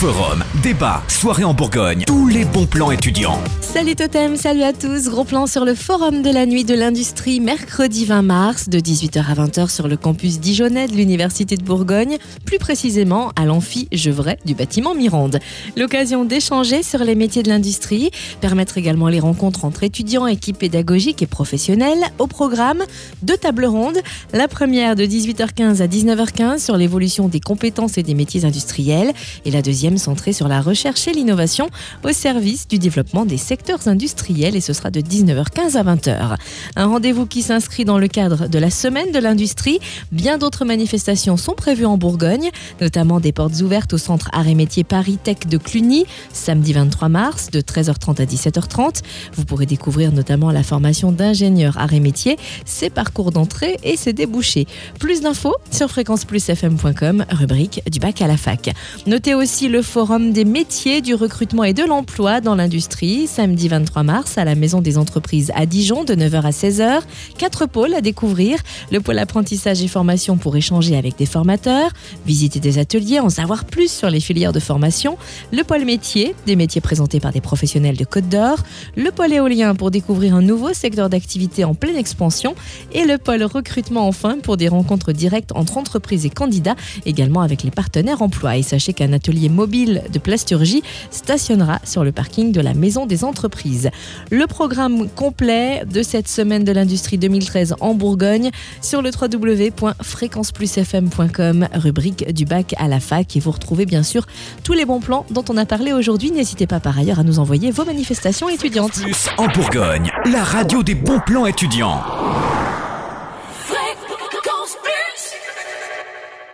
Forum, débat, soirée en Bourgogne, tous les bons plans étudiants. Salut Totem, salut à tous. Gros plan sur le Forum de la nuit de l'industrie mercredi 20 mars de 18h à 20h sur le campus Dijonais de l'Université de Bourgogne, plus précisément à l'amphi Gevray du bâtiment Mirande. L'occasion d'échanger sur les métiers de l'industrie, permettre également les rencontres entre étudiants, équipes pédagogiques et professionnels. Au programme, deux tables rondes. La première de 18h15 à 19h15 sur l'évolution des compétences et des métiers industriels et la deuxième centrée sur la recherche et l'innovation au service du développement des secteurs industriels et ce sera de 19h15 à 20h. Un rendez-vous qui s'inscrit dans le cadre de la semaine de l'industrie. Bien d'autres manifestations sont prévues en Bourgogne, notamment des portes ouvertes au centre Arts et Métiers Paris Tech de Cluny, samedi 23 mars de 13h30 à 17h30. Vous pourrez découvrir notamment la formation d'ingénieur Arts et Métiers, ses parcours d'entrée et ses débouchés. Plus d'infos sur fréquenceplusfm.com, rubrique du bac à la fac. Notez aussi le forum des métiers, du recrutement et de l'emploi dans l'industrie, samedi 23 mars à la Maison des entreprises à Dijon de 9h à 16h. Quatre pôles à découvrir. Le pôle apprentissage et formation pour échanger avec des formateurs, visiter des ateliers, en savoir plus sur les filières de formation. Le pôle métier, des métiers présentés par des professionnels de Côte d'Or. Le pôle éolien pour découvrir un nouveau secteur d'activité en pleine expansion. Et le pôle recrutement enfin pour des rencontres directes entre entreprises et candidats, également avec les partenaires emploi. Et sachez qu'un atelier de plasturgie stationnera sur le parking de la Maison des entreprises. Le programme complet de cette semaine de l'industrie 2013 en Bourgogne sur le www.fréquenceplusfm.com, rubrique du bac à la fac. Et vous retrouvez bien sûr tous les bons plans dont on a parlé aujourd'hui. N'hésitez pas par ailleurs à nous envoyer vos manifestations étudiantes. En Bourgogne, la radio des bons plans étudiants.